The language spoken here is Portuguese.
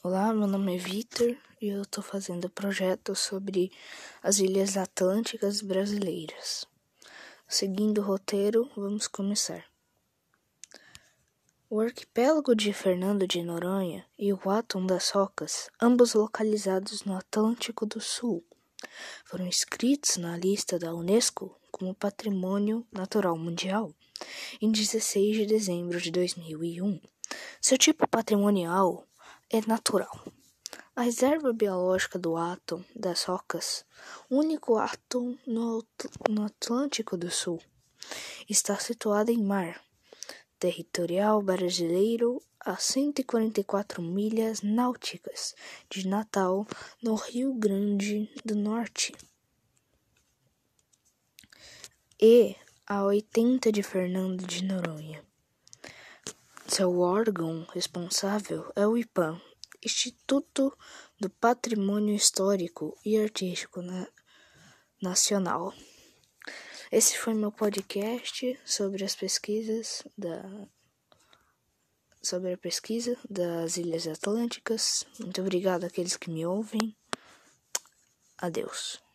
Olá, meu nome é Vitor e eu estou fazendo projeto sobre as Ilhas Atlânticas brasileiras. Seguindo o roteiro, vamos começar. O arquipélago de Fernando de Noronha e o Átom das Rocas, ambos localizados no Atlântico do Sul, foram inscritos na lista da Unesco como Patrimônio Natural Mundial em 16 de dezembro de 2001. Seu tipo patrimonial é natural. A reserva biológica do átomo das rocas, único átomo no, no Atlântico do Sul, está situada em mar territorial brasileiro a 144 milhas náuticas de Natal, no Rio Grande do Norte, e a 80 de Fernando de Noronha. Seu órgão responsável é o IPAM, Instituto do Patrimônio Histórico e Artístico Nacional. Esse foi meu podcast sobre as pesquisas da sobre a pesquisa das Ilhas Atlânticas. Muito obrigado àqueles que me ouvem. Adeus.